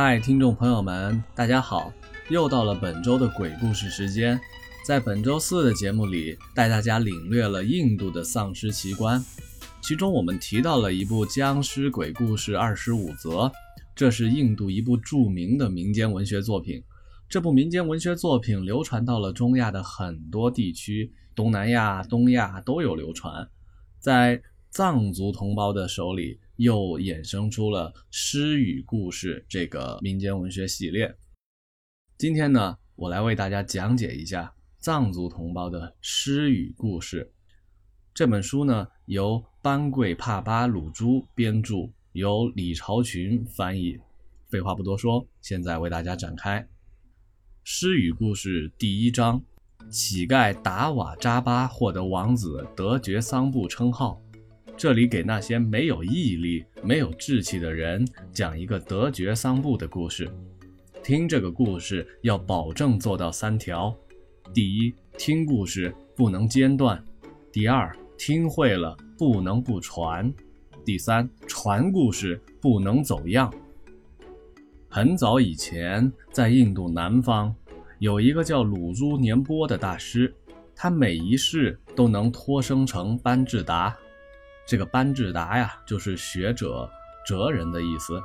嗨，听众朋友们，大家好！又到了本周的鬼故事时间。在本周四的节目里，带大家领略了印度的丧尸奇观，其中我们提到了一部僵尸鬼故事二十五则，这是印度一部著名的民间文学作品。这部民间文学作品流传到了中亚的很多地区，东南亚、东亚都有流传，在藏族同胞的手里。又衍生出了诗语故事这个民间文学系列。今天呢，我来为大家讲解一下藏族同胞的诗语故事。这本书呢，由班贵帕巴鲁珠编著，由李朝群翻译。废话不多说，现在为大家展开诗语故事第一章：乞丐达瓦扎巴获得王子德觉桑布称号。这里给那些没有毅力、没有志气的人讲一个德觉桑布的故事。听这个故事要保证做到三条：第一，听故事不能间断；第二，听会了不能不传；第三，传故事不能走样。很早以前，在印度南方，有一个叫鲁珠年波的大师，他每一世都能托生成班智达。这个班智达呀，就是学者、哲人的意思。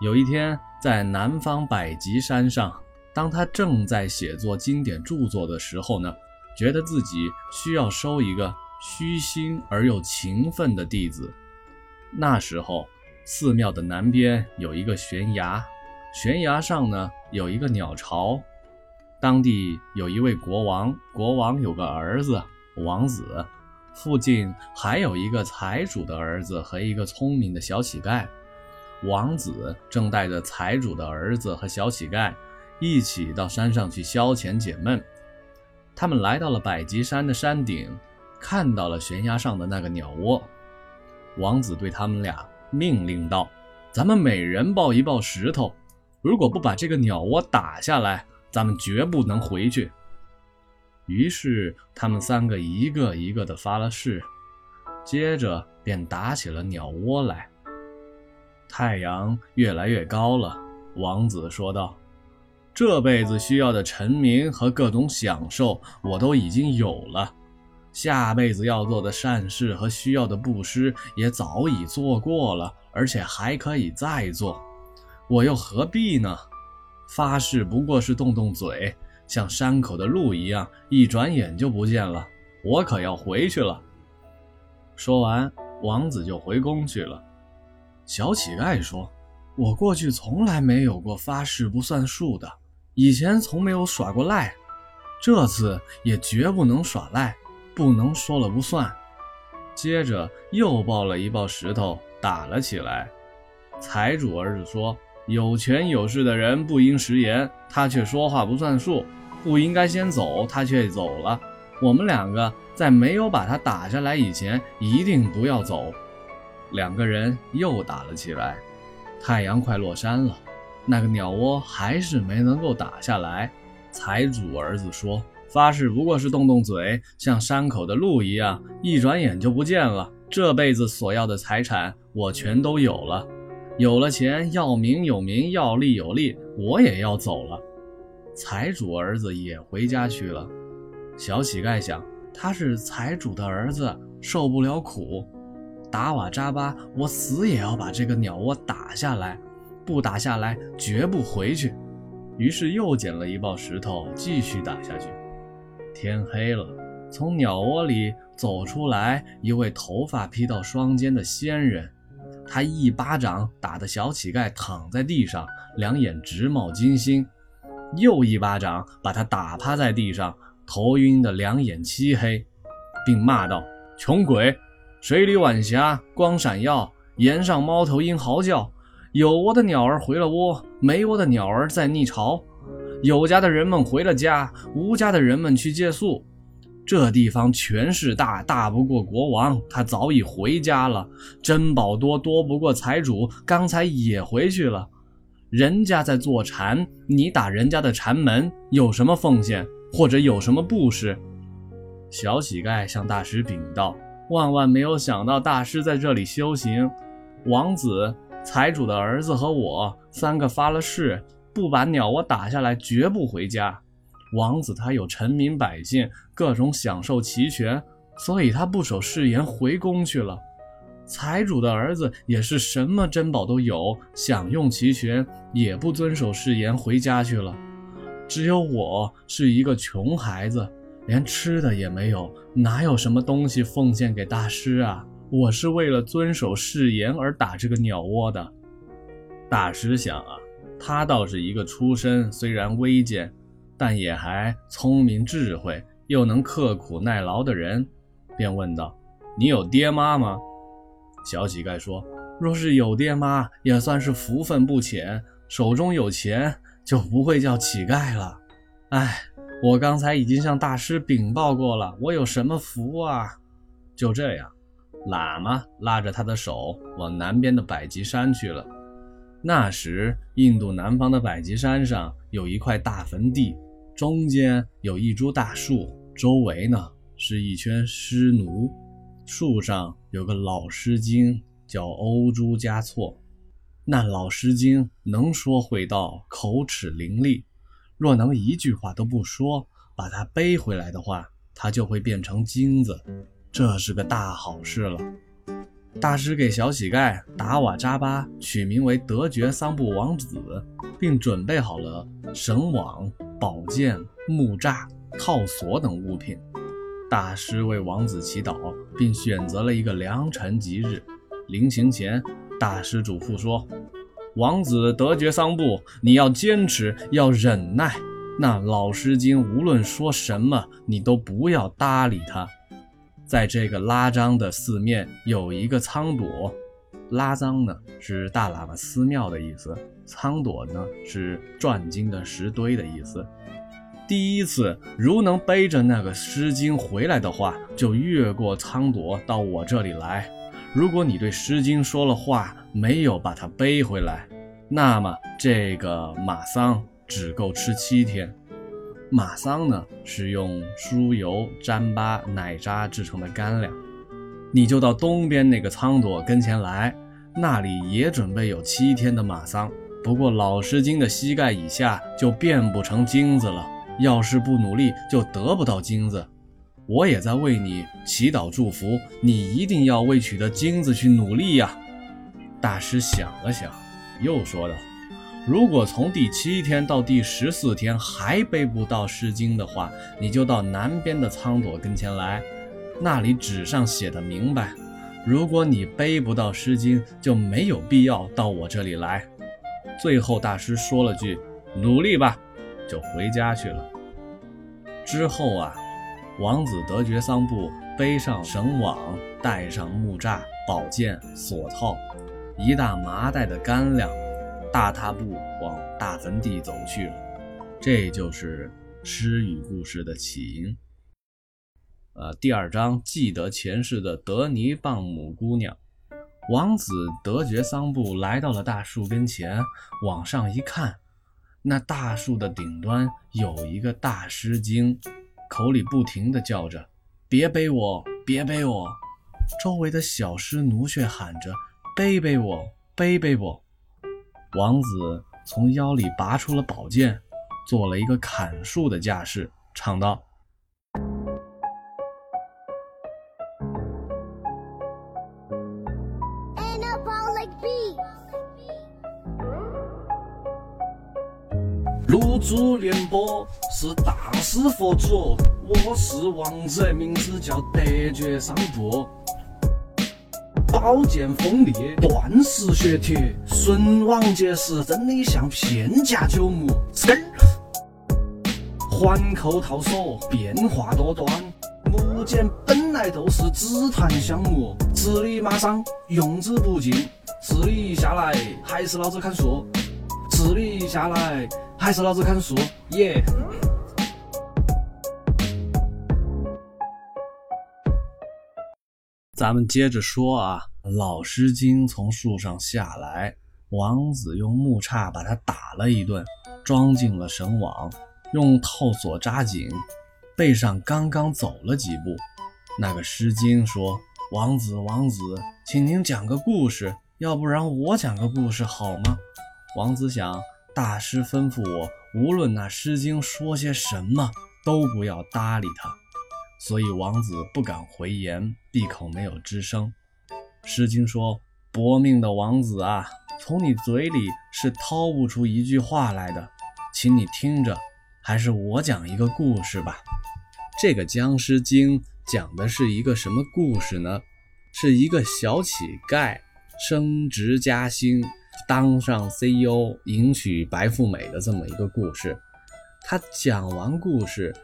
有一天，在南方百吉山上，当他正在写作经典著作的时候呢，觉得自己需要收一个虚心而又勤奋的弟子。那时候，寺庙的南边有一个悬崖，悬崖上呢有一个鸟巢，当地有一位国王，国王有个儿子，王子。附近还有一个财主的儿子和一个聪明的小乞丐。王子正带着财主的儿子和小乞丐一起到山上去消遣解闷。他们来到了百吉山的山顶，看到了悬崖上的那个鸟窝。王子对他们俩命令道：“咱们每人抱一抱石头，如果不把这个鸟窝打下来，咱们绝不能回去。”于是他们三个一个一个的发了誓，接着便打起了鸟窝来。太阳越来越高了，王子说道：“这辈子需要的臣民和各种享受我都已经有了，下辈子要做的善事和需要的布施也早已做过了，而且还可以再做，我又何必呢？发誓不过是动动嘴。”像山口的路一样，一转眼就不见了。我可要回去了。说完，王子就回宫去了。小乞丐说：“我过去从来没有过发誓不算数的，以前从没有耍过赖，这次也绝不能耍赖，不能说了不算。”接着又抱了一抱石头，打了起来。财主儿子说：“有权有势的人不应食言，他却说话不算数。”不应该先走，他却走了。我们两个在没有把他打下来以前，一定不要走。两个人又打了起来。太阳快落山了，那个鸟窝还是没能够打下来。财主儿子说：“发誓不过是动动嘴，像山口的鹿一样，一转眼就不见了。这辈子所要的财产，我全都有了。有了钱，要名有名，要利有利，我也要走了。”财主儿子也回家去了。小乞丐想，他是财主的儿子，受不了苦。达瓦扎巴，我死也要把这个鸟窝打下来，不打下来绝不回去。于是又捡了一抱石头，继续打下去。天黑了，从鸟窝里走出来一位头发披到双肩的仙人，他一巴掌打得小乞丐躺在地上，两眼直冒金星。又一巴掌把他打趴在地上，头晕的两眼漆黑，并骂道：“穷鬼，水里晚霞光闪耀，岩上猫头鹰嚎叫。有窝的鸟儿回了窝，没窝的鸟儿在逆巢。有家的人们回了家，无家的人们去借宿。这地方权势大，大不过国王，他早已回家了。珍宝多，多不过财主，刚才也回去了。”人家在坐禅，你打人家的禅门，有什么奉献或者有什么布施？小乞丐向大师禀道：“万万没有想到大师在这里修行。”王子财主的儿子和我三个发了誓，不把鸟窝打下来，绝不回家。王子他有臣民百姓，各种享受齐全，所以他不守誓言回宫去了。财主的儿子也是什么珍宝都有，享用齐全，也不遵守誓言回家去了。只有我是一个穷孩子，连吃的也没有，哪有什么东西奉献给大师啊？我是为了遵守誓言而打这个鸟窝的。大师想啊，他倒是一个出身虽然微贱，但也还聪明智慧，又能刻苦耐劳的人，便问道：“你有爹妈吗？”小乞丐说：“若是有爹妈，也算是福分不浅。手中有钱，就不会叫乞丐了。哎，我刚才已经向大师禀报过了，我有什么福啊？”就这样，喇嘛拉着他的手往南边的百吉山去了。那时，印度南方的百吉山上有一块大坟地，中间有一株大树，周围呢是一圈尸奴。树上有个老诗经，叫欧珠加措。那老诗经能说会道，口齿伶俐。若能一句话都不说，把它背回来的话，它就会变成金子。这是个大好事了。大师给小乞丐达瓦扎巴取名为德觉桑布王子，并准备好了绳网、宝剑、木栅、套索等物品。大师为王子祈祷，并选择了一个良辰吉日。临行前，大师嘱咐说：“王子得觉桑布，你要坚持，要忍耐。那老狮精无论说什么，你都不要搭理他。”在这个拉章的四面有一个仓垛，拉章呢是大喇嘛寺庙的意思，仓垛呢是转经的石堆的意思。第一次，如能背着那个诗经回来的话，就越过仓垛到我这里来。如果你对诗经说了话，没有把它背回来，那么这个马桑只够吃七天。马桑呢，是用酥油、糌粑、奶渣制成的干粮。你就到东边那个仓垛跟前来，那里也准备有七天的马桑。不过老诗经的膝盖以下就变不成金子了。要是不努力，就得不到金子。我也在为你祈祷祝福，你一定要为取得金子去努力呀！大师想了想，又说道：“如果从第七天到第十四天还背不到《诗经》的话，你就到南边的仓垛跟前来，那里纸上写的明白。如果你背不到《诗经》，就没有必要到我这里来。”最后，大师说了句：“努力吧。”就回家去了。之后啊，王子得觉桑布背上绳网，带上木栅、宝剑、锁套，一大麻袋的干粮，大踏步往大坟地走去了。这就是诗语故事的起因。呃，第二章记得前世的德尼棒母姑娘。王子得觉桑布来到了大树跟前，往上一看。那大树的顶端有一个大狮精，口里不停地叫着：“别背我，别背我！”周围的小狮奴却喊着：“背背我，背背我！”王子从腰里拔出了宝剑，做了一个砍树的架势，唱道。入珠廉颇是大师佛祖，我是王者，名字叫德觉桑布。宝剑锋利，断石削铁，孙王结石，真的像片甲九牧。环扣套索，变化多端。木剑本来都是紫檀香木，此理马上用之不尽，治理下来还是老子砍树，此理下来。还是老子砍树，耶！咱们接着说啊，老狮精从树上下来，王子用木叉把他打了一顿，装进了绳网，用套索扎紧，背上刚刚走了几步，那个狮精说：“王子，王子，请您讲个故事，要不然我讲个故事好吗？王子想，大师吩咐我，无论那诗经说些什么，都不要搭理他。所以王子不敢回言，闭口没有吱声。诗经说：“薄命的王子啊，从你嘴里是掏不出一句话来的，请你听着，还是我讲一个故事吧。”这个《僵尸经》讲的是一个什么故事呢？是一个小乞丐升职加薪，当上 CEO，迎娶白富美的这么一个故事。他讲完故事。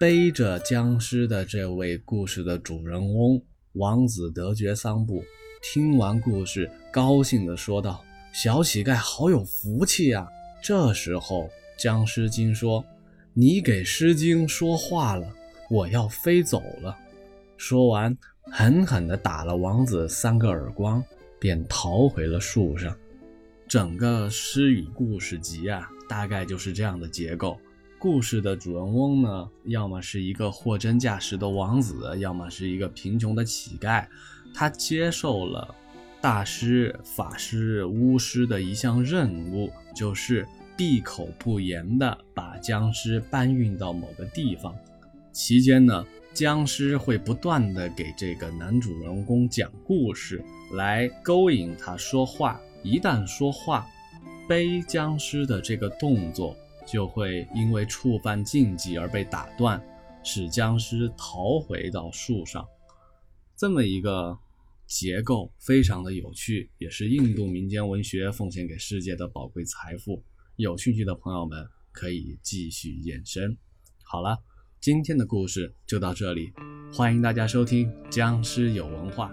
背着僵尸的这位故事的主人翁王子德爵桑布听完故事，高兴地说道：“小乞丐好有福气啊！”这时候，僵尸精说：“你给诗经说话了，我要飞走了。”说完，狠狠地打了王子三个耳光，便逃回了树上。整个诗与故事集啊，大概就是这样的结构。故事的主人翁呢，要么是一个货真价实的王子，要么是一个贫穷的乞丐。他接受了大师、法师、巫师的一项任务，就是闭口不言的把僵尸搬运到某个地方。期间呢，僵尸会不断的给这个男主人公讲故事，来勾引他说话。一旦说话，背僵尸的这个动作。就会因为触犯禁忌而被打断，使僵尸逃回到树上。这么一个结构非常的有趣，也是印度民间文学奉献给世界的宝贵财富。有兴趣的朋友们可以继续延伸。好了，今天的故事就到这里，欢迎大家收听《僵尸有文化》。